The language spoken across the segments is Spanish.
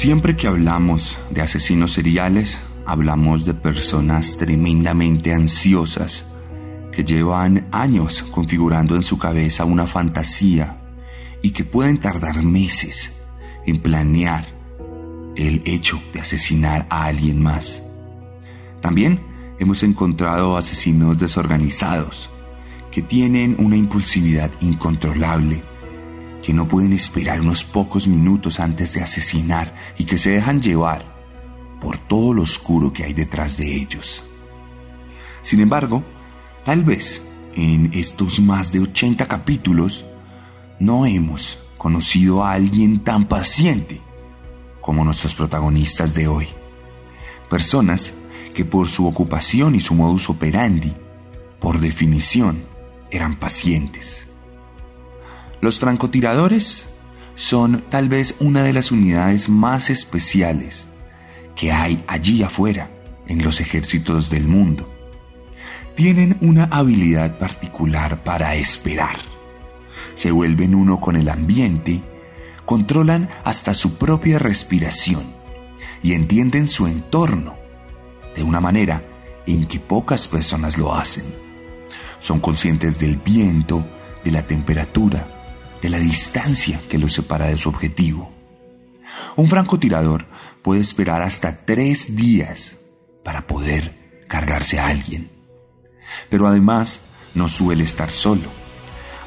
Siempre que hablamos de asesinos seriales, hablamos de personas tremendamente ansiosas que llevan años configurando en su cabeza una fantasía y que pueden tardar meses en planear el hecho de asesinar a alguien más. También hemos encontrado asesinos desorganizados que tienen una impulsividad incontrolable que no pueden esperar unos pocos minutos antes de asesinar y que se dejan llevar por todo lo oscuro que hay detrás de ellos. Sin embargo, tal vez en estos más de 80 capítulos no hemos conocido a alguien tan paciente como nuestros protagonistas de hoy. Personas que por su ocupación y su modus operandi, por definición, eran pacientes. Los francotiradores son tal vez una de las unidades más especiales que hay allí afuera en los ejércitos del mundo. Tienen una habilidad particular para esperar. Se vuelven uno con el ambiente, controlan hasta su propia respiración y entienden su entorno de una manera en que pocas personas lo hacen. Son conscientes del viento, de la temperatura, de la distancia que lo separa de su objetivo. Un francotirador puede esperar hasta tres días para poder cargarse a alguien. Pero además no suele estar solo.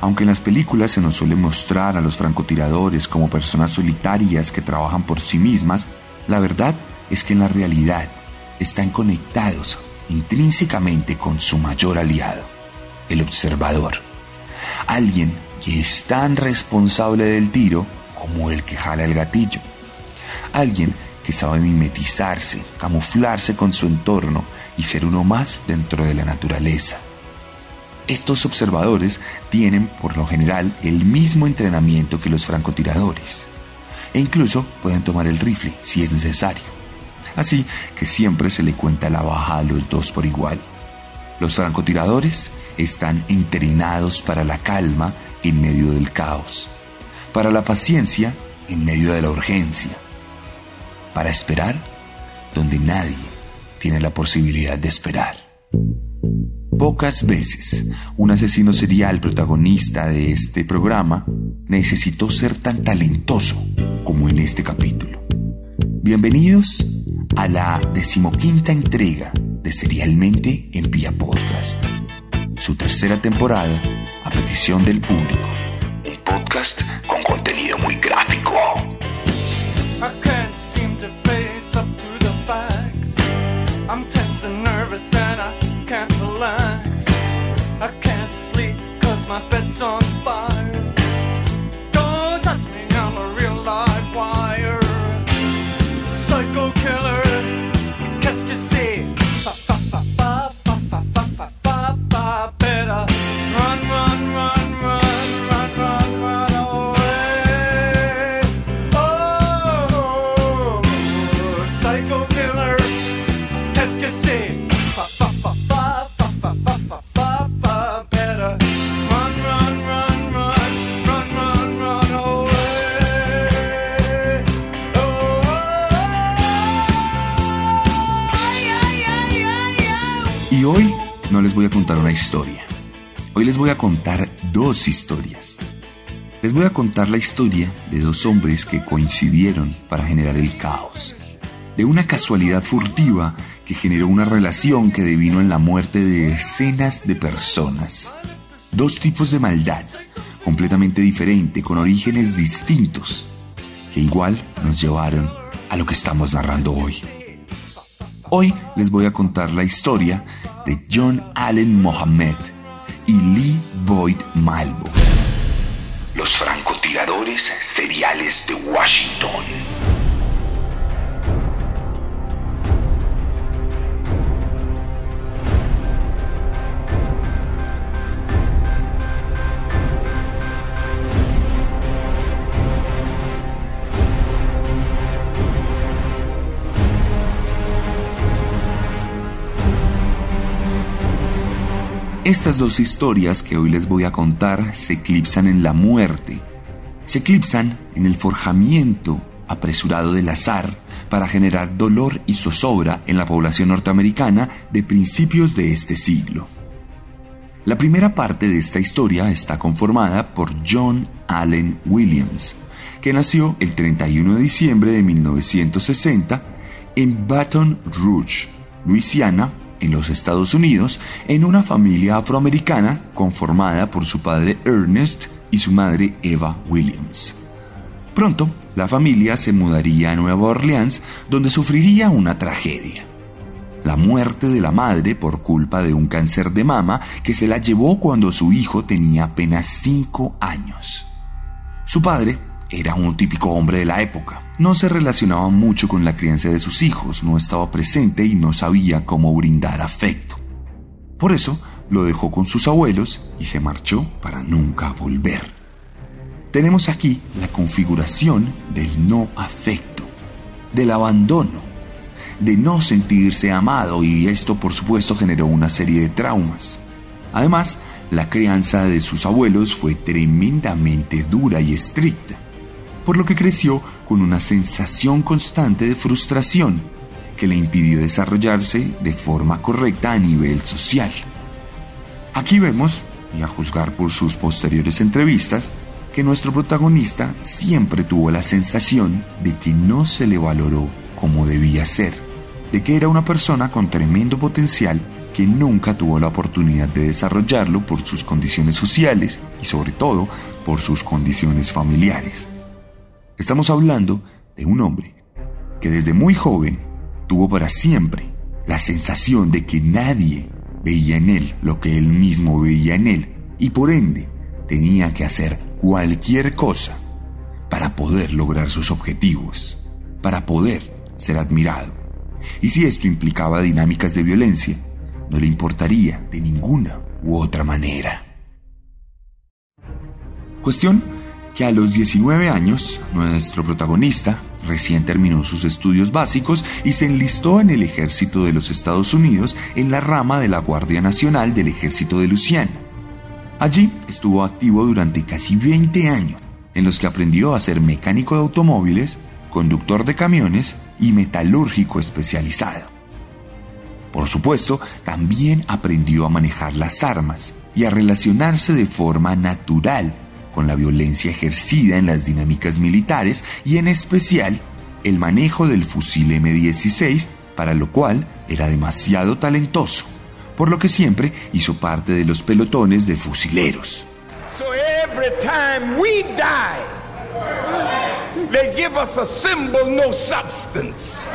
Aunque en las películas se nos suele mostrar a los francotiradores como personas solitarias que trabajan por sí mismas, la verdad es que en la realidad están conectados intrínsecamente con su mayor aliado, el observador. Alguien que es tan responsable del tiro como el que jala el gatillo. Alguien que sabe mimetizarse, camuflarse con su entorno y ser uno más dentro de la naturaleza. Estos observadores tienen por lo general el mismo entrenamiento que los francotiradores e incluso pueden tomar el rifle si es necesario. Así que siempre se le cuenta la baja a los dos por igual. Los francotiradores están entrenados para la calma en medio del caos, para la paciencia en medio de la urgencia, para esperar donde nadie tiene la posibilidad de esperar. Pocas veces un asesino serial protagonista de este programa necesitó ser tan talentoso como en este capítulo. Bienvenidos a la decimoquinta entrega de Serialmente en Vía Podcast su tercera temporada a petición del público. Un podcast con contenido muy gráfico. I can't seem voy a contar la historia de dos hombres que coincidieron para generar el caos. De una casualidad furtiva que generó una relación que devino en la muerte de decenas de personas. Dos tipos de maldad, completamente diferente, con orígenes distintos, que igual nos llevaron a lo que estamos narrando hoy. Hoy les voy a contar la historia de John Allen Mohammed y Lee Boyd Malvo. Los francotiradores seriales de Washington. Estas dos historias que hoy les voy a contar se eclipsan en la muerte, se eclipsan en el forjamiento apresurado del azar para generar dolor y zozobra en la población norteamericana de principios de este siglo. La primera parte de esta historia está conformada por John Allen Williams, que nació el 31 de diciembre de 1960 en Baton Rouge, Luisiana, en los Estados Unidos en una familia afroamericana conformada por su padre Ernest y su madre Eva Williams. Pronto, la familia se mudaría a Nueva Orleans, donde sufriría una tragedia. La muerte de la madre por culpa de un cáncer de mama que se la llevó cuando su hijo tenía apenas 5 años. Su padre era un típico hombre de la época. No se relacionaba mucho con la crianza de sus hijos, no estaba presente y no sabía cómo brindar afecto. Por eso lo dejó con sus abuelos y se marchó para nunca volver. Tenemos aquí la configuración del no afecto, del abandono, de no sentirse amado y esto por supuesto generó una serie de traumas. Además, la crianza de sus abuelos fue tremendamente dura y estricta por lo que creció con una sensación constante de frustración que le impidió desarrollarse de forma correcta a nivel social. Aquí vemos, y a juzgar por sus posteriores entrevistas, que nuestro protagonista siempre tuvo la sensación de que no se le valoró como debía ser, de que era una persona con tremendo potencial que nunca tuvo la oportunidad de desarrollarlo por sus condiciones sociales y sobre todo por sus condiciones familiares. Estamos hablando de un hombre que desde muy joven tuvo para siempre la sensación de que nadie veía en él lo que él mismo veía en él y por ende tenía que hacer cualquier cosa para poder lograr sus objetivos, para poder ser admirado. Y si esto implicaba dinámicas de violencia, no le importaría de ninguna u otra manera. Cuestión que a los 19 años, nuestro protagonista recién terminó sus estudios básicos y se enlistó en el ejército de los Estados Unidos en la rama de la Guardia Nacional del Ejército de Luciana. Allí estuvo activo durante casi 20 años, en los que aprendió a ser mecánico de automóviles, conductor de camiones y metalúrgico especializado. Por supuesto, también aprendió a manejar las armas y a relacionarse de forma natural con la violencia ejercida en las dinámicas militares y en especial el manejo del fusil M16, para lo cual era demasiado talentoso, por lo que siempre hizo parte de los pelotones de fusileros. So every time we die, they give us a symbol no substance.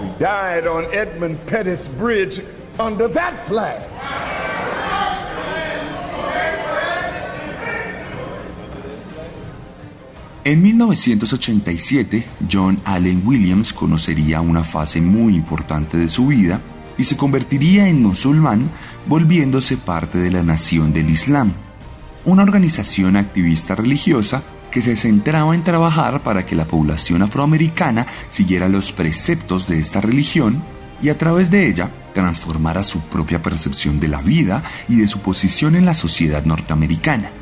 We died on Edmund Pettus Bridge under that flag. En 1987, John Allen Williams conocería una fase muy importante de su vida y se convertiría en musulmán, volviéndose parte de la Nación del Islam, una organización activista religiosa que se centraba en trabajar para que la población afroamericana siguiera los preceptos de esta religión y a través de ella transformara su propia percepción de la vida y de su posición en la sociedad norteamericana.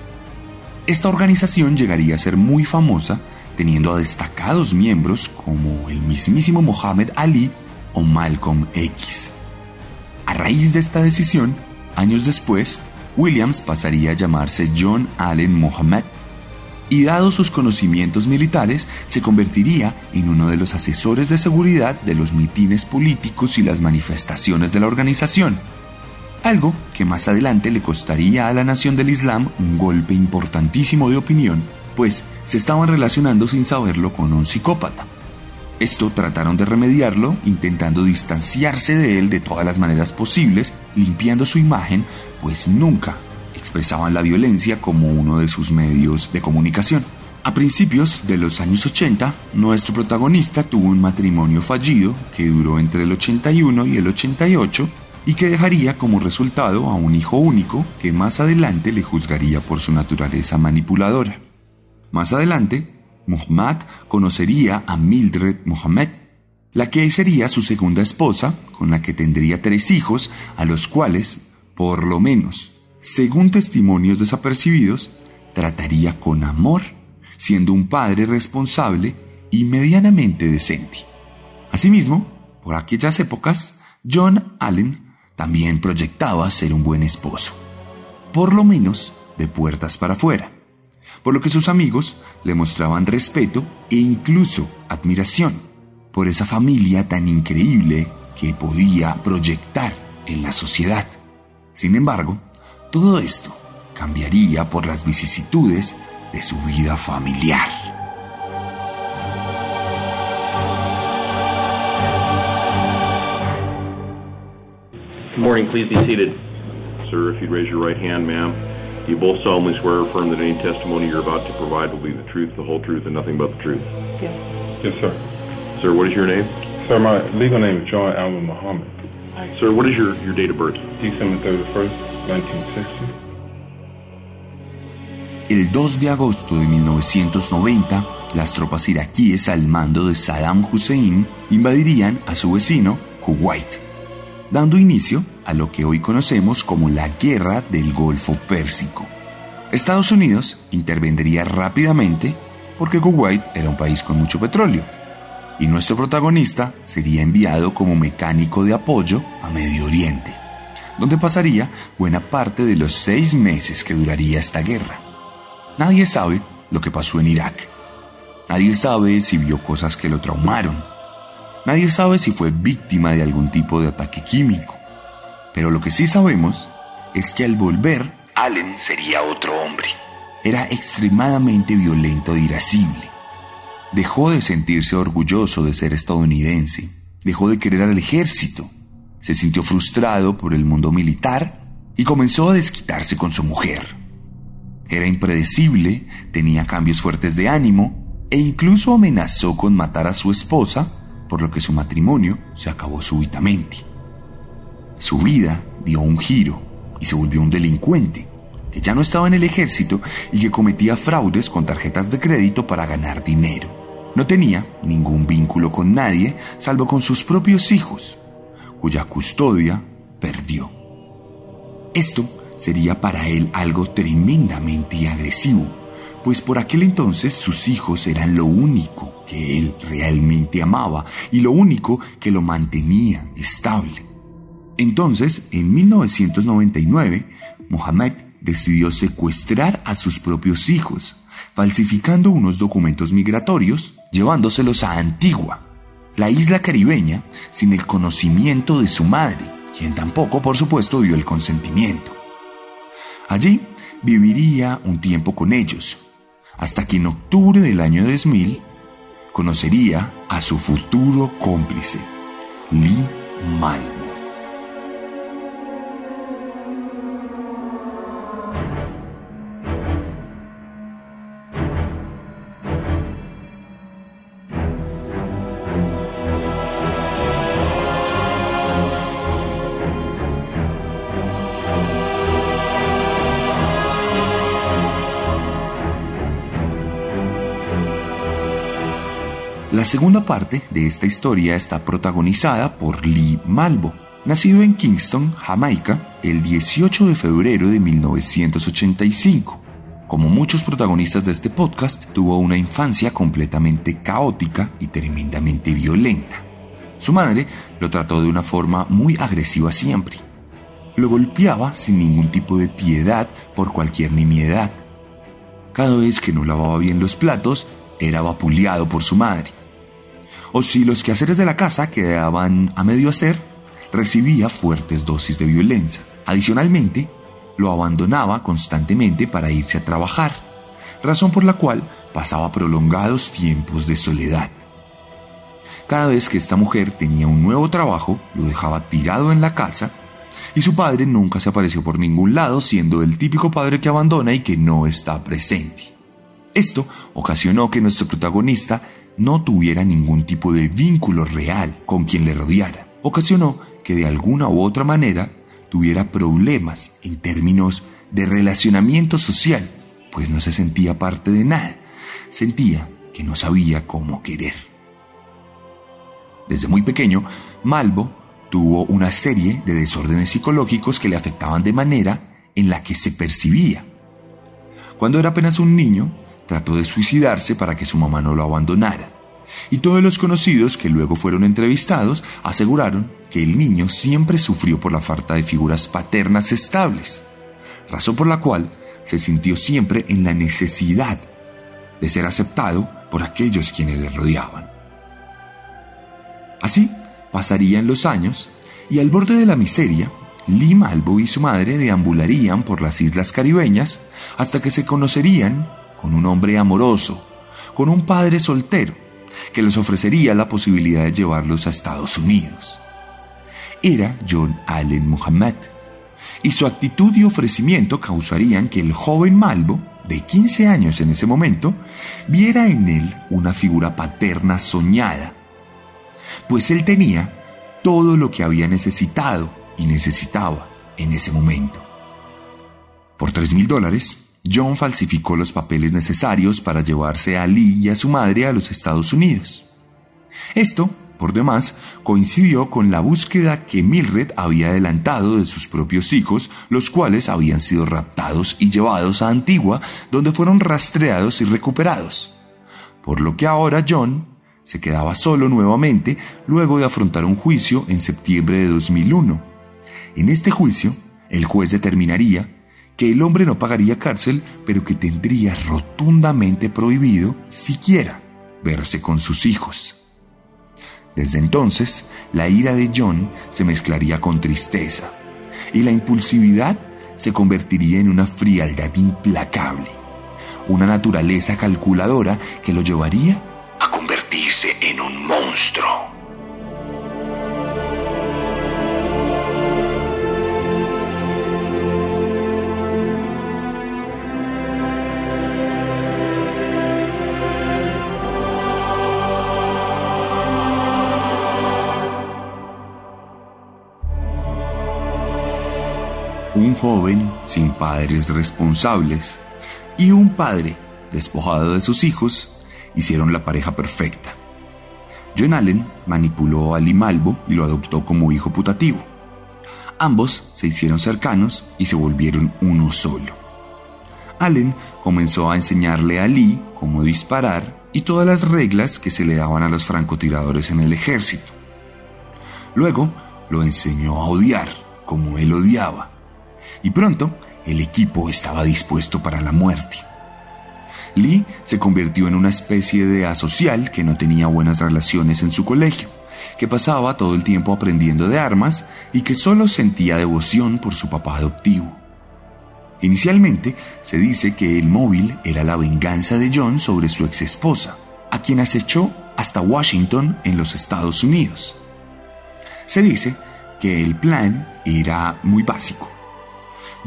Esta organización llegaría a ser muy famosa, teniendo a destacados miembros como el mismísimo Mohammed Ali o Malcolm X. A raíz de esta decisión, años después, Williams pasaría a llamarse John Allen Mohammed y dado sus conocimientos militares, se convertiría en uno de los asesores de seguridad de los mitines políticos y las manifestaciones de la organización algo que más adelante le costaría a la nación del Islam un golpe importantísimo de opinión, pues se estaban relacionando sin saberlo con un psicópata. Esto trataron de remediarlo intentando distanciarse de él de todas las maneras posibles, limpiando su imagen, pues nunca expresaban la violencia como uno de sus medios de comunicación. A principios de los años 80, nuestro protagonista tuvo un matrimonio fallido que duró entre el 81 y el 88 y que dejaría como resultado a un hijo único que más adelante le juzgaría por su naturaleza manipuladora. Más adelante, Muhammad conocería a Mildred Mohammed, la que sería su segunda esposa, con la que tendría tres hijos, a los cuales, por lo menos, según testimonios desapercibidos, trataría con amor, siendo un padre responsable y medianamente decente. Asimismo, por aquellas épocas, John Allen también proyectaba ser un buen esposo, por lo menos de puertas para afuera por lo que sus amigos le mostraban respeto e incluso admiración por esa familia tan increíble que podía proyectar en la sociedad. Sin embargo, todo esto cambiaría por las vicisitudes de su vida familiar. Morning, please be seated. Sir, if you'd raise your right hand, ma'am. You both solemnly swear or affirm that any testimony you're about to provide will be the truth, the whole truth, and nothing but the truth. Yes. Yes, sir. Sir, what is your name? Sir, my legal name is John Alvin Muhammad. Sir, what is your, your date of birth? December 31st, 1960. El 2 de agosto de 1990, las tropas iraquíes al mando de Saddam Hussein invadirían a su vecino, Kuwait dando inicio a lo que hoy conocemos como la Guerra del Golfo Pérsico. Estados Unidos intervendría rápidamente porque Kuwait era un país con mucho petróleo y nuestro protagonista sería enviado como mecánico de apoyo a Medio Oriente, donde pasaría buena parte de los seis meses que duraría esta guerra. Nadie sabe lo que pasó en Irak. Nadie sabe si vio cosas que lo traumaron Nadie sabe si fue víctima de algún tipo de ataque químico. Pero lo que sí sabemos es que al volver, Allen sería otro hombre. Era extremadamente violento e irascible. Dejó de sentirse orgulloso de ser estadounidense. Dejó de querer al ejército. Se sintió frustrado por el mundo militar y comenzó a desquitarse con su mujer. Era impredecible, tenía cambios fuertes de ánimo e incluso amenazó con matar a su esposa por lo que su matrimonio se acabó súbitamente. Su vida dio un giro y se volvió un delincuente, que ya no estaba en el ejército y que cometía fraudes con tarjetas de crédito para ganar dinero. No tenía ningún vínculo con nadie salvo con sus propios hijos, cuya custodia perdió. Esto sería para él algo tremendamente agresivo, pues por aquel entonces sus hijos eran lo único que él realmente amaba y lo único que lo mantenía estable. Entonces, en 1999, Mohamed decidió secuestrar a sus propios hijos, falsificando unos documentos migratorios, llevándoselos a Antigua, la isla caribeña, sin el conocimiento de su madre, quien tampoco, por supuesto, dio el consentimiento. Allí viviría un tiempo con ellos, hasta que en octubre del año 2000 conocería a su futuro cómplice, Lee Mal. La segunda parte de esta historia está protagonizada por Lee Malvo, nacido en Kingston, Jamaica, el 18 de febrero de 1985. Como muchos protagonistas de este podcast, tuvo una infancia completamente caótica y tremendamente violenta. Su madre lo trató de una forma muy agresiva siempre. Lo golpeaba sin ningún tipo de piedad por cualquier nimiedad. Cada vez que no lavaba bien los platos, era vapuleado por su madre o si los quehaceres de la casa quedaban a medio hacer, recibía fuertes dosis de violencia. Adicionalmente, lo abandonaba constantemente para irse a trabajar, razón por la cual pasaba prolongados tiempos de soledad. Cada vez que esta mujer tenía un nuevo trabajo, lo dejaba tirado en la casa y su padre nunca se apareció por ningún lado, siendo el típico padre que abandona y que no está presente. Esto ocasionó que nuestro protagonista no tuviera ningún tipo de vínculo real con quien le rodeara. Ocasionó que de alguna u otra manera tuviera problemas en términos de relacionamiento social, pues no se sentía parte de nada. Sentía que no sabía cómo querer. Desde muy pequeño, Malvo tuvo una serie de desórdenes psicológicos que le afectaban de manera en la que se percibía. Cuando era apenas un niño, trató de suicidarse para que su mamá no lo abandonara. Y todos los conocidos que luego fueron entrevistados aseguraron que el niño siempre sufrió por la falta de figuras paternas estables, razón por la cual se sintió siempre en la necesidad de ser aceptado por aquellos quienes le rodeaban. Así pasarían los años y al borde de la miseria, Lee y su madre deambularían por las islas caribeñas hasta que se conocerían con un hombre amoroso, con un padre soltero, que les ofrecería la posibilidad de llevarlos a Estados Unidos. Era John Allen Muhammad, y su actitud y ofrecimiento causarían que el joven Malvo, de 15 años en ese momento, viera en él una figura paterna soñada, pues él tenía todo lo que había necesitado y necesitaba en ese momento. Por tres mil dólares, John falsificó los papeles necesarios para llevarse a Lee y a su madre a los Estados Unidos. Esto, por demás, coincidió con la búsqueda que Mildred había adelantado de sus propios hijos, los cuales habían sido raptados y llevados a Antigua, donde fueron rastreados y recuperados. Por lo que ahora John se quedaba solo nuevamente luego de afrontar un juicio en septiembre de 2001. En este juicio, el juez determinaría que el hombre no pagaría cárcel, pero que tendría rotundamente prohibido siquiera verse con sus hijos. Desde entonces, la ira de John se mezclaría con tristeza y la impulsividad se convertiría en una frialdad implacable, una naturaleza calculadora que lo llevaría a convertirse en un monstruo. Joven sin padres responsables y un padre despojado de sus hijos hicieron la pareja perfecta. John Allen manipuló a Limalvo y lo adoptó como hijo putativo. Ambos se hicieron cercanos y se volvieron uno solo. Allen comenzó a enseñarle a Lee cómo disparar y todas las reglas que se le daban a los francotiradores en el ejército. Luego lo enseñó a odiar como él odiaba y pronto el equipo estaba dispuesto para la muerte. Lee se convirtió en una especie de asocial que no tenía buenas relaciones en su colegio, que pasaba todo el tiempo aprendiendo de armas y que solo sentía devoción por su papá adoptivo. Inicialmente se dice que el móvil era la venganza de John sobre su ex esposa, a quien acechó hasta Washington en los Estados Unidos. Se dice que el plan era muy básico.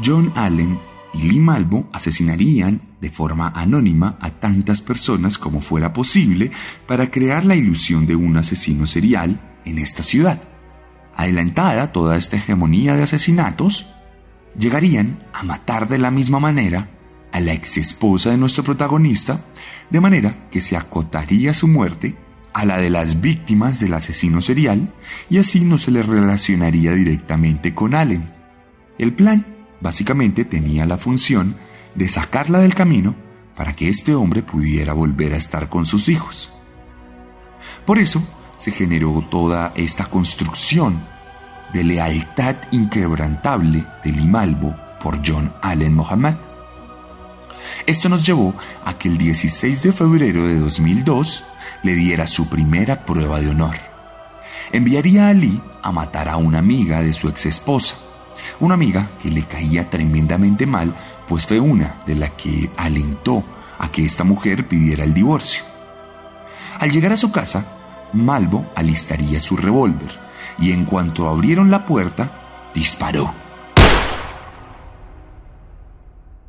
John Allen y Lee Malvo asesinarían de forma anónima a tantas personas como fuera posible para crear la ilusión de un asesino serial en esta ciudad. Adelantada toda esta hegemonía de asesinatos, llegarían a matar de la misma manera a la ex esposa de nuestro protagonista, de manera que se acotaría su muerte a la de las víctimas del asesino serial y así no se le relacionaría directamente con Allen. El plan básicamente tenía la función de sacarla del camino para que este hombre pudiera volver a estar con sus hijos. Por eso se generó toda esta construcción de lealtad inquebrantable de Limalvo por John Allen Mohammed. Esto nos llevó a que el 16 de febrero de 2002 le diera su primera prueba de honor. Enviaría a Lee a matar a una amiga de su ex esposa, una amiga que le caía tremendamente mal, pues fue una de la que alentó a que esta mujer pidiera el divorcio. Al llegar a su casa, Malvo alistaría su revólver y en cuanto abrieron la puerta, disparó.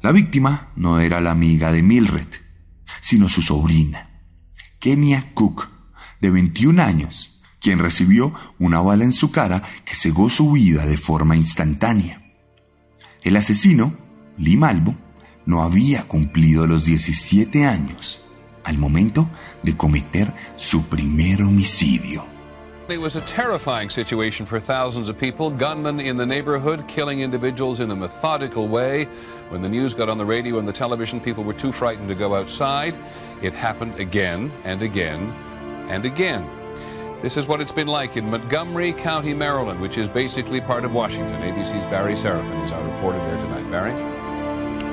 La víctima no era la amiga de Milred, sino su sobrina, Kenia Cook, de 21 años, quien recibió una bala en su cara que cegó su vida de forma instantánea. El asesino, Lee Malvo, no había cumplido los 17 años al momento de cometer su primer homicidio. It was a terrifying situation for thousands of people. Gunmen in the neighborhood killing individuals in a methodical way. When the news got on the radio and the television, people were too frightened to go outside. It happened again and again and again. This is what it's been like in Montgomery County, Maryland, which is basically part of Washington. ABC's Barry Seraphin is our reporter there tonight. Barry?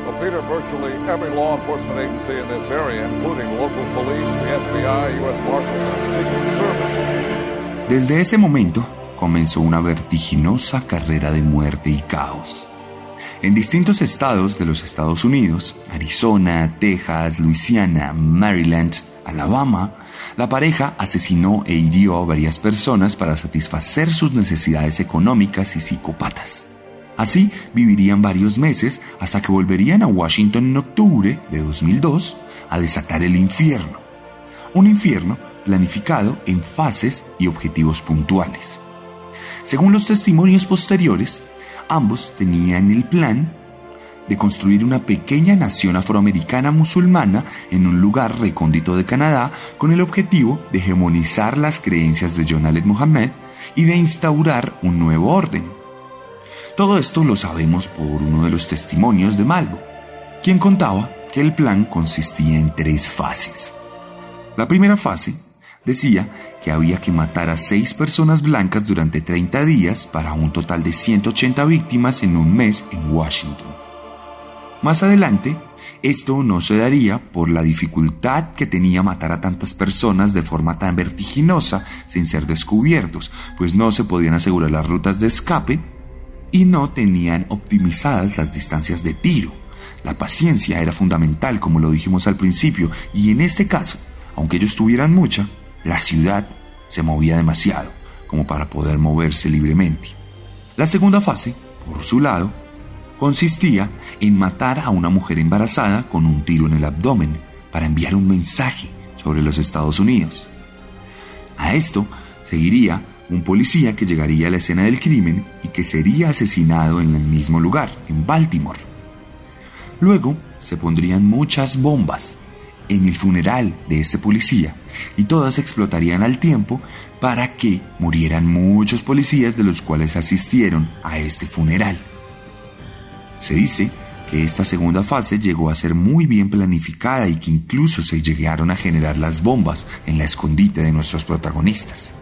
Well, Peter, virtually every law enforcement agency in this area, including local police, the FBI, U.S. Marshals, and Secret Service. Desde ese momento comenzó una vertiginosa carrera de muerte y caos. En distintos estados de los Estados Unidos, Arizona, Texas, Luisiana, Maryland, Alabama, la pareja asesinó e hirió a varias personas para satisfacer sus necesidades económicas y psicópatas. Así vivirían varios meses hasta que volverían a Washington en octubre de 2002 a desatar el infierno. Un infierno planificado en fases y objetivos puntuales. Según los testimonios posteriores, ambos tenían el plan de construir una pequeña nación afroamericana musulmana en un lugar recóndito de Canadá con el objetivo de hegemonizar las creencias de John Aled Mohammed y de instaurar un nuevo orden. Todo esto lo sabemos por uno de los testimonios de Malvo, quien contaba que el plan consistía en tres fases. La primera fase decía que había que matar a seis personas blancas durante 30 días para un total de 180 víctimas en un mes en Washington. Más adelante, esto no se daría por la dificultad que tenía matar a tantas personas de forma tan vertiginosa sin ser descubiertos, pues no se podían asegurar las rutas de escape y no tenían optimizadas las distancias de tiro. La paciencia era fundamental, como lo dijimos al principio, y en este caso, aunque ellos tuvieran mucha, la ciudad se movía demasiado como para poder moverse libremente. La segunda fase, por su lado, consistía en matar a una mujer embarazada con un tiro en el abdomen para enviar un mensaje sobre los Estados Unidos. A esto seguiría un policía que llegaría a la escena del crimen y que sería asesinado en el mismo lugar, en Baltimore. Luego se pondrían muchas bombas en el funeral de ese policía y todas explotarían al tiempo para que murieran muchos policías de los cuales asistieron a este funeral. Se dice que esta segunda fase llegó a ser muy bien planificada y que incluso se llegaron a generar las bombas en la escondite de nuestros protagonistas.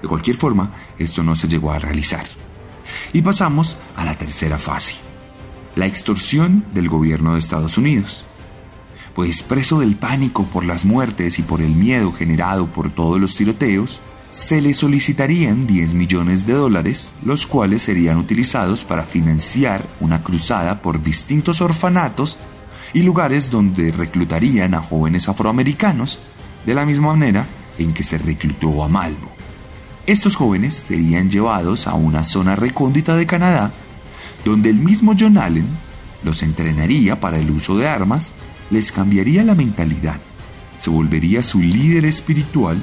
De cualquier forma, esto no se llegó a realizar. Y pasamos a la tercera fase, la extorsión del gobierno de Estados Unidos. Pues preso del pánico por las muertes y por el miedo generado por todos los tiroteos, se le solicitarían 10 millones de dólares, los cuales serían utilizados para financiar una cruzada por distintos orfanatos y lugares donde reclutarían a jóvenes afroamericanos, de la misma manera en que se reclutó a Malvo. Estos jóvenes serían llevados a una zona recóndita de Canadá, donde el mismo John Allen los entrenaría para el uso de armas, les cambiaría la mentalidad, se volvería su líder espiritual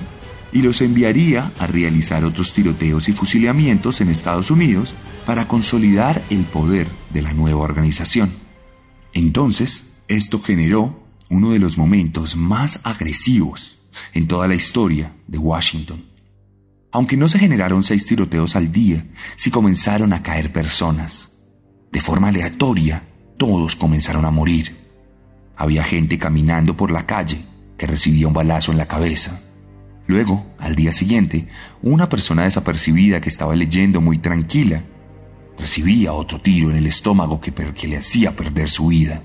y los enviaría a realizar otros tiroteos y fusilamientos en Estados Unidos para consolidar el poder de la nueva organización. Entonces, esto generó uno de los momentos más agresivos en toda la historia de Washington. Aunque no se generaron seis tiroteos al día, sí comenzaron a caer personas. De forma aleatoria, todos comenzaron a morir. Había gente caminando por la calle que recibía un balazo en la cabeza. Luego, al día siguiente, una persona desapercibida que estaba leyendo muy tranquila recibía otro tiro en el estómago que, que le hacía perder su vida.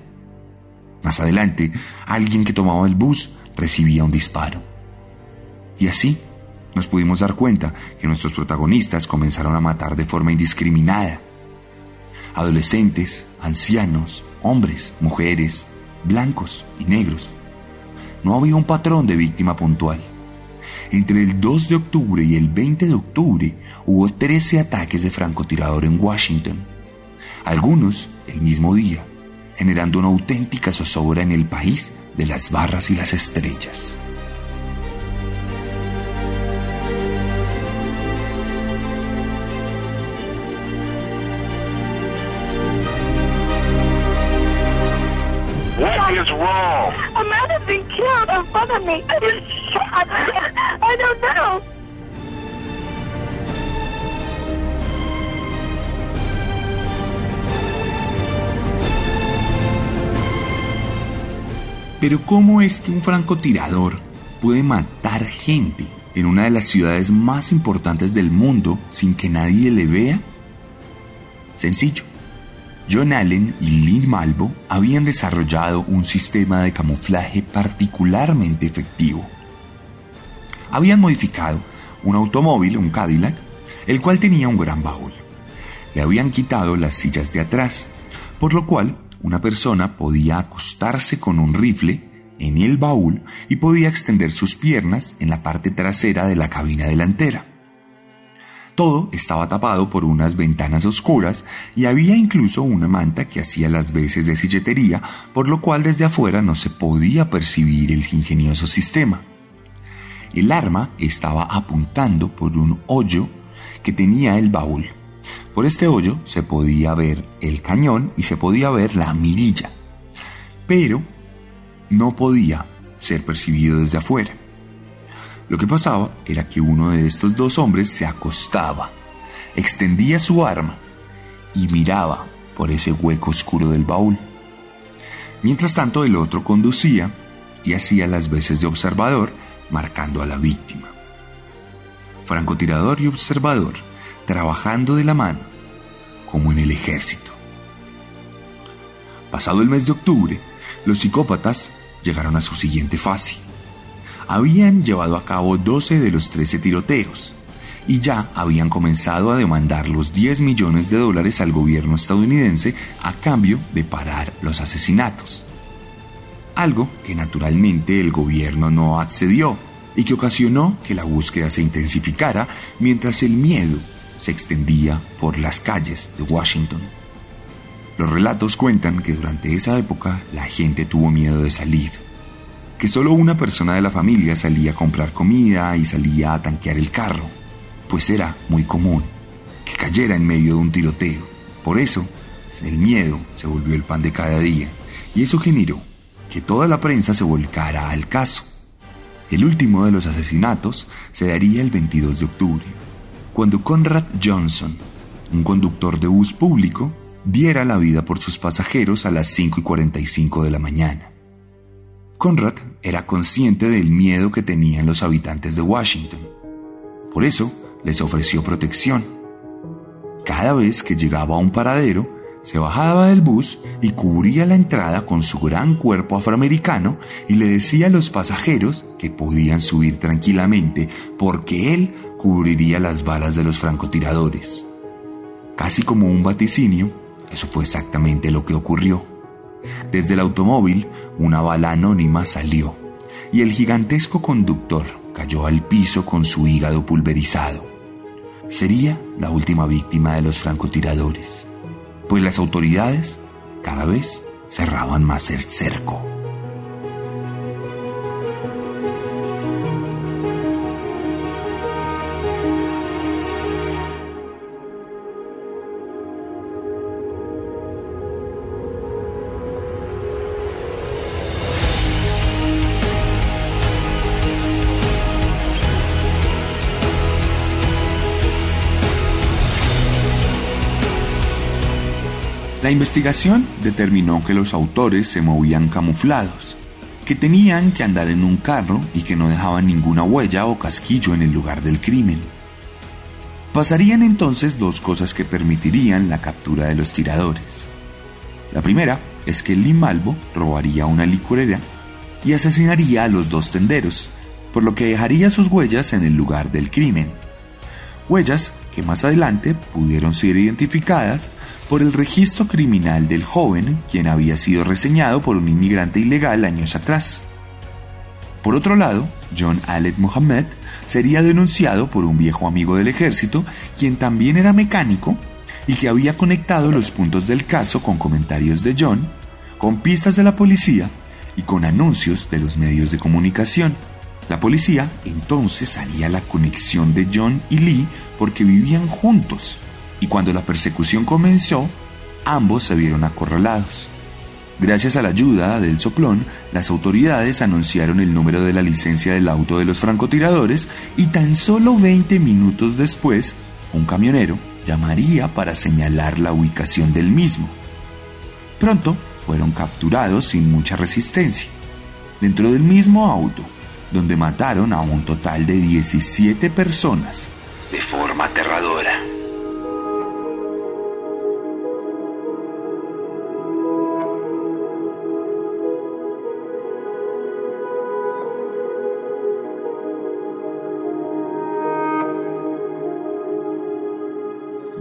Más adelante, alguien que tomaba el bus recibía un disparo. Y así nos pudimos dar cuenta que nuestros protagonistas comenzaron a matar de forma indiscriminada. Adolescentes, ancianos, hombres, mujeres, blancos y negros. No había un patrón de víctima puntual. Entre el 2 de octubre y el 20 de octubre hubo 13 ataques de francotirador en Washington, algunos el mismo día, generando una auténtica zozobra en el país de las barras y las estrellas. Pero ¿cómo es que un francotirador puede matar gente en una de las ciudades más importantes del mundo sin que nadie le vea? Sencillo. John Allen y Lee Malvo habían desarrollado un sistema de camuflaje particularmente efectivo. Habían modificado un automóvil, un Cadillac, el cual tenía un gran baúl. Le habían quitado las sillas de atrás, por lo cual una persona podía acostarse con un rifle en el baúl y podía extender sus piernas en la parte trasera de la cabina delantera. Todo estaba tapado por unas ventanas oscuras y había incluso una manta que hacía las veces de silletería, por lo cual desde afuera no se podía percibir el ingenioso sistema. El arma estaba apuntando por un hoyo que tenía el baúl. Por este hoyo se podía ver el cañón y se podía ver la mirilla, pero no podía ser percibido desde afuera. Lo que pasaba era que uno de estos dos hombres se acostaba, extendía su arma y miraba por ese hueco oscuro del baúl. Mientras tanto el otro conducía y hacía las veces de observador, marcando a la víctima. Francotirador y observador, trabajando de la mano, como en el ejército. Pasado el mes de octubre, los psicópatas llegaron a su siguiente fase. Habían llevado a cabo 12 de los 13 tiroteos y ya habían comenzado a demandar los 10 millones de dólares al gobierno estadounidense a cambio de parar los asesinatos. Algo que naturalmente el gobierno no accedió y que ocasionó que la búsqueda se intensificara mientras el miedo se extendía por las calles de Washington. Los relatos cuentan que durante esa época la gente tuvo miedo de salir, que solo una persona de la familia salía a comprar comida y salía a tanquear el carro, pues era muy común que cayera en medio de un tiroteo. Por eso, el miedo se volvió el pan de cada día y eso generó que toda la prensa se volcara al caso. El último de los asesinatos se daría el 22 de octubre, cuando Conrad Johnson, un conductor de bus público, diera la vida por sus pasajeros a las 5 y 45 de la mañana. Conrad era consciente del miedo que tenían los habitantes de Washington. Por eso les ofreció protección. Cada vez que llegaba a un paradero, se bajaba del bus y cubría la entrada con su gran cuerpo afroamericano y le decía a los pasajeros que podían subir tranquilamente porque él cubriría las balas de los francotiradores. Casi como un vaticinio, eso fue exactamente lo que ocurrió. Desde el automóvil, una bala anónima salió y el gigantesco conductor cayó al piso con su hígado pulverizado. Sería la última víctima de los francotiradores, pues las autoridades cada vez cerraban más el cerco. La investigación determinó que los autores se movían camuflados, que tenían que andar en un carro y que no dejaban ninguna huella o casquillo en el lugar del crimen. Pasarían entonces dos cosas que permitirían la captura de los tiradores. La primera es que Lee Malvo robaría una licorera y asesinaría a los dos tenderos, por lo que dejaría sus huellas en el lugar del crimen. Huellas que más adelante pudieron ser identificadas por el registro criminal del joven, quien había sido reseñado por un inmigrante ilegal años atrás. Por otro lado, John Aled Mohammed sería denunciado por un viejo amigo del ejército, quien también era mecánico y que había conectado los puntos del caso con comentarios de John, con pistas de la policía y con anuncios de los medios de comunicación. La policía entonces haría la conexión de John y Lee porque vivían juntos y cuando la persecución comenzó, ambos se vieron acorralados. Gracias a la ayuda del soplón, las autoridades anunciaron el número de la licencia del auto de los francotiradores y tan solo 20 minutos después, un camionero llamaría para señalar la ubicación del mismo. Pronto fueron capturados sin mucha resistencia, dentro del mismo auto, donde mataron a un total de 17 personas de forma aterradora.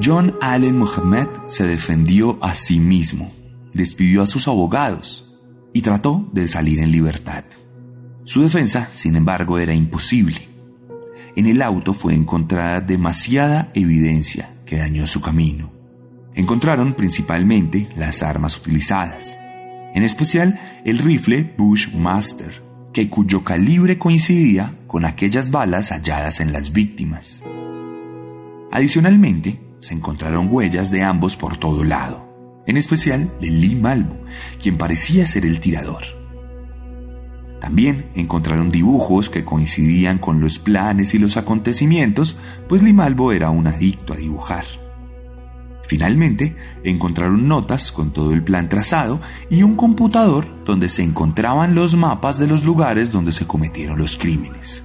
John Allen Mohammed se defendió a sí mismo, despidió a sus abogados y trató de salir en libertad. Su defensa, sin embargo, era imposible. En el auto fue encontrada demasiada evidencia que dañó su camino. Encontraron principalmente las armas utilizadas, en especial el rifle Bushmaster, que cuyo calibre coincidía con aquellas balas halladas en las víctimas. Adicionalmente, se encontraron huellas de ambos por todo lado, en especial de Lee quien parecía ser el tirador. También encontraron dibujos que coincidían con los planes y los acontecimientos, pues Lee Malvo era un adicto a dibujar. Finalmente, encontraron notas con todo el plan trazado y un computador donde se encontraban los mapas de los lugares donde se cometieron los crímenes.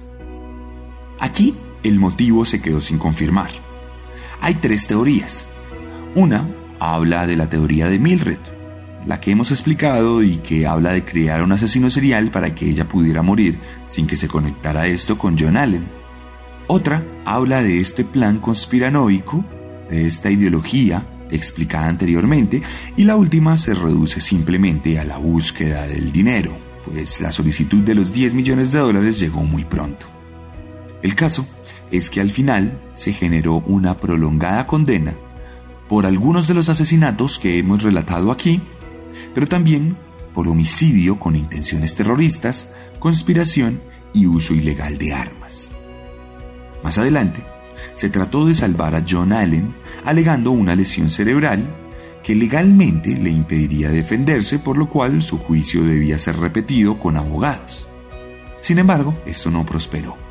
Aquí, el motivo se quedó sin confirmar hay tres teorías. Una habla de la teoría de Mildred, la que hemos explicado y que habla de crear un asesino serial para que ella pudiera morir sin que se conectara esto con John Allen. Otra habla de este plan conspiranoico, de esta ideología explicada anteriormente, y la última se reduce simplemente a la búsqueda del dinero, pues la solicitud de los 10 millones de dólares llegó muy pronto. El caso es que al final se generó una prolongada condena por algunos de los asesinatos que hemos relatado aquí, pero también por homicidio con intenciones terroristas, conspiración y uso ilegal de armas. Más adelante, se trató de salvar a John Allen alegando una lesión cerebral que legalmente le impediría defenderse, por lo cual su juicio debía ser repetido con abogados. Sin embargo, esto no prosperó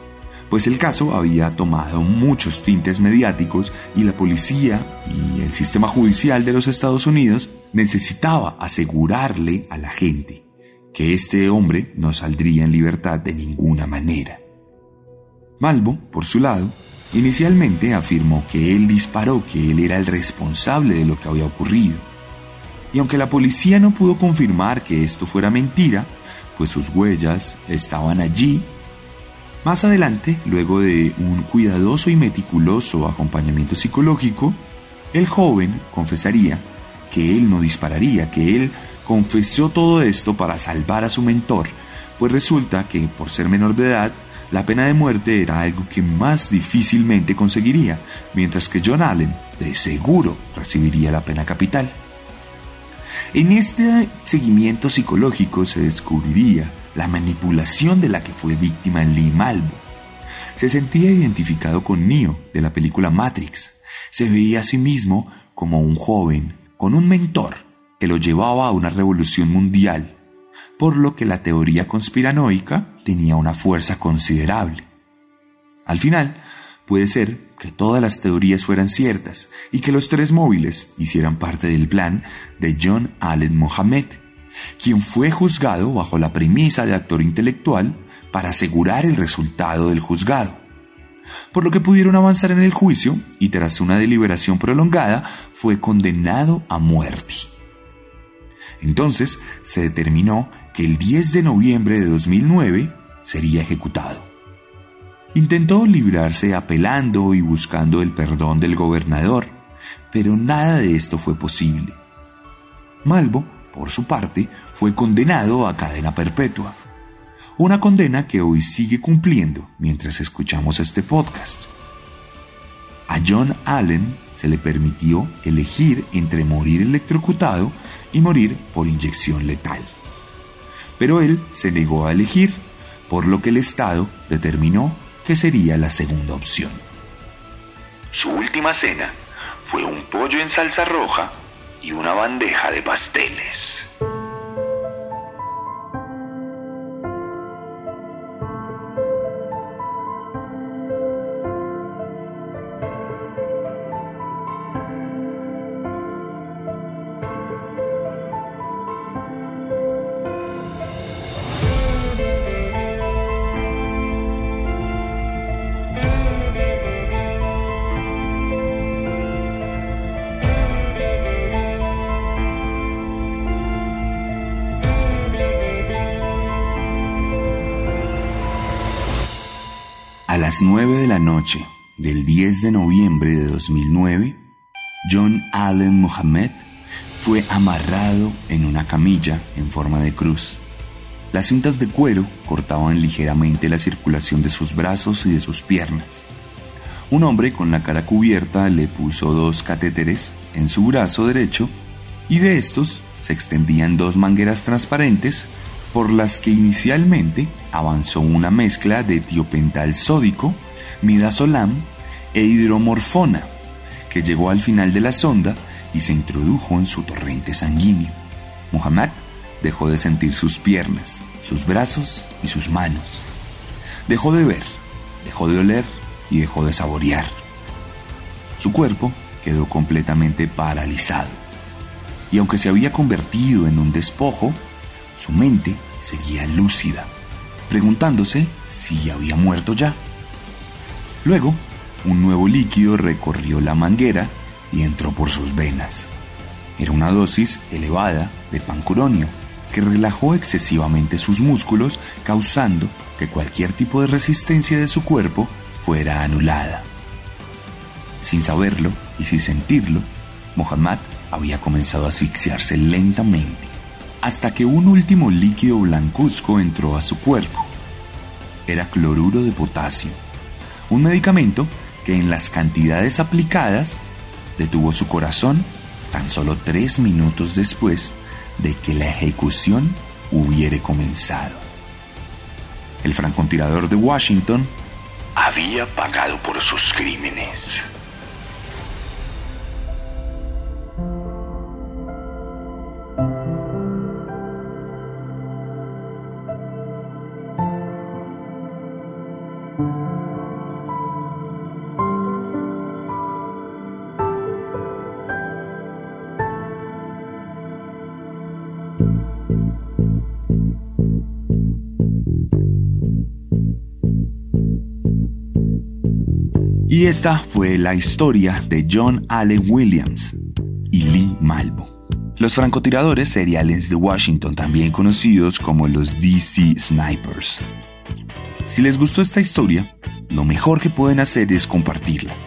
pues el caso había tomado muchos tintes mediáticos y la policía y el sistema judicial de los Estados Unidos necesitaba asegurarle a la gente que este hombre no saldría en libertad de ninguna manera. Malvo, por su lado, inicialmente afirmó que él disparó, que él era el responsable de lo que había ocurrido. Y aunque la policía no pudo confirmar que esto fuera mentira, pues sus huellas estaban allí más adelante, luego de un cuidadoso y meticuloso acompañamiento psicológico, el joven confesaría que él no dispararía, que él confesó todo esto para salvar a su mentor, pues resulta que por ser menor de edad, la pena de muerte era algo que más difícilmente conseguiría, mientras que John Allen de seguro recibiría la pena capital. En este seguimiento psicológico se descubriría la manipulación de la que fue víctima Lee Malvo. Se sentía identificado con Neo de la película Matrix. Se veía a sí mismo como un joven con un mentor que lo llevaba a una revolución mundial, por lo que la teoría conspiranoica tenía una fuerza considerable. Al final, puede ser que todas las teorías fueran ciertas y que los tres móviles hicieran parte del plan de John Allen Mohammed quien fue juzgado bajo la premisa de actor intelectual para asegurar el resultado del juzgado. Por lo que pudieron avanzar en el juicio y tras una deliberación prolongada fue condenado a muerte. Entonces se determinó que el 10 de noviembre de 2009 sería ejecutado. Intentó librarse apelando y buscando el perdón del gobernador, pero nada de esto fue posible. Malvo por su parte, fue condenado a cadena perpetua. una condena que hoy sigue cumpliendo mientras escuchamos este podcast. A John Allen se le permitió elegir entre morir electrocutado y morir por inyección letal. Pero él se negó a elegir, por lo que el Estado determinó que sería la segunda opción. Su última cena fue un pollo en salsa roja y una bandeja de pasteles. Las 9 de la noche del 10 de noviembre de 2009, John Allen Mohammed fue amarrado en una camilla en forma de cruz. Las cintas de cuero cortaban ligeramente la circulación de sus brazos y de sus piernas. Un hombre con la cara cubierta le puso dos catéteres en su brazo derecho y de estos se extendían dos mangueras transparentes por las que inicialmente avanzó una mezcla de tiopental sódico, midazolam e hidromorfona, que llegó al final de la sonda y se introdujo en su torrente sanguíneo. Muhammad dejó de sentir sus piernas, sus brazos y sus manos. Dejó de ver, dejó de oler y dejó de saborear. Su cuerpo quedó completamente paralizado. Y aunque se había convertido en un despojo, su mente seguía lúcida, preguntándose si había muerto ya. Luego, un nuevo líquido recorrió la manguera y entró por sus venas. Era una dosis elevada de pancuronio que relajó excesivamente sus músculos, causando que cualquier tipo de resistencia de su cuerpo fuera anulada. Sin saberlo y sin sentirlo, Mohammad había comenzado a asfixiarse lentamente hasta que un último líquido blancuzco entró a su cuerpo. Era cloruro de potasio, un medicamento que en las cantidades aplicadas detuvo su corazón tan solo tres minutos después de que la ejecución hubiere comenzado. El francotirador de Washington había pagado por sus crímenes. Y esta fue la historia de John Allen Williams y Lee Malvo. Los francotiradores seriales de Washington, también conocidos como los DC Snipers. Si les gustó esta historia, lo mejor que pueden hacer es compartirla.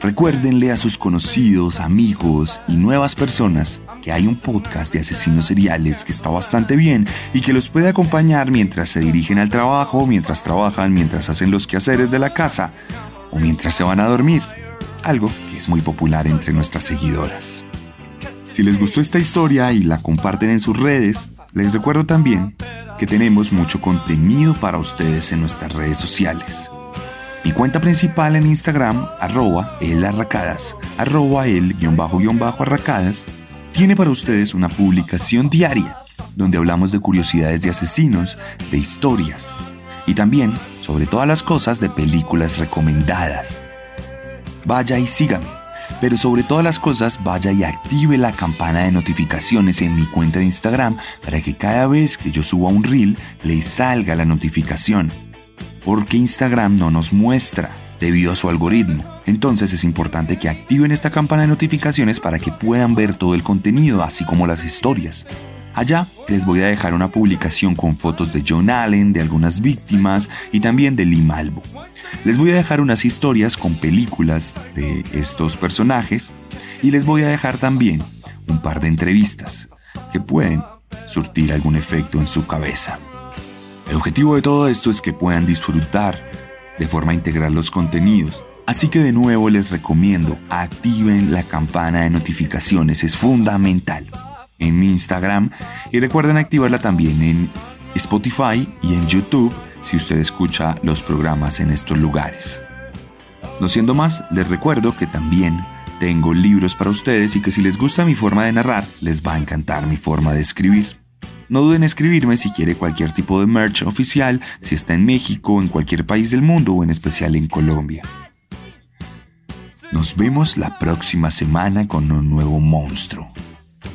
Recuérdenle a sus conocidos, amigos y nuevas personas que hay un podcast de asesinos seriales que está bastante bien y que los puede acompañar mientras se dirigen al trabajo, mientras trabajan, mientras hacen los quehaceres de la casa o mientras se van a dormir, algo que es muy popular entre nuestras seguidoras. Si les gustó esta historia y la comparten en sus redes, les recuerdo también que tenemos mucho contenido para ustedes en nuestras redes sociales. Mi cuenta principal en Instagram, arroba elarracadas, arroba el guion bajo guion bajo arracadas, tiene para ustedes una publicación diaria donde hablamos de curiosidades de asesinos, de historias y también sobre todas las cosas de películas recomendadas. Vaya y sígame, pero sobre todas las cosas vaya y active la campana de notificaciones en mi cuenta de Instagram para que cada vez que yo suba un reel le salga la notificación. Porque Instagram no nos muestra debido a su algoritmo. Entonces es importante que activen esta campana de notificaciones para que puedan ver todo el contenido, así como las historias. Allá les voy a dejar una publicación con fotos de John Allen, de algunas víctimas y también de Lee. Les voy a dejar unas historias con películas de estos personajes y les voy a dejar también un par de entrevistas que pueden surtir algún efecto en su cabeza. El objetivo de todo esto es que puedan disfrutar de forma integral los contenidos. Así que de nuevo les recomiendo, activen la campana de notificaciones, es fundamental en mi Instagram y recuerden activarla también en Spotify y en YouTube si usted escucha los programas en estos lugares. No siendo más, les recuerdo que también tengo libros para ustedes y que si les gusta mi forma de narrar, les va a encantar mi forma de escribir. No duden en escribirme si quiere cualquier tipo de merch oficial, si está en México, en cualquier país del mundo o en especial en Colombia. Nos vemos la próxima semana con un nuevo monstruo.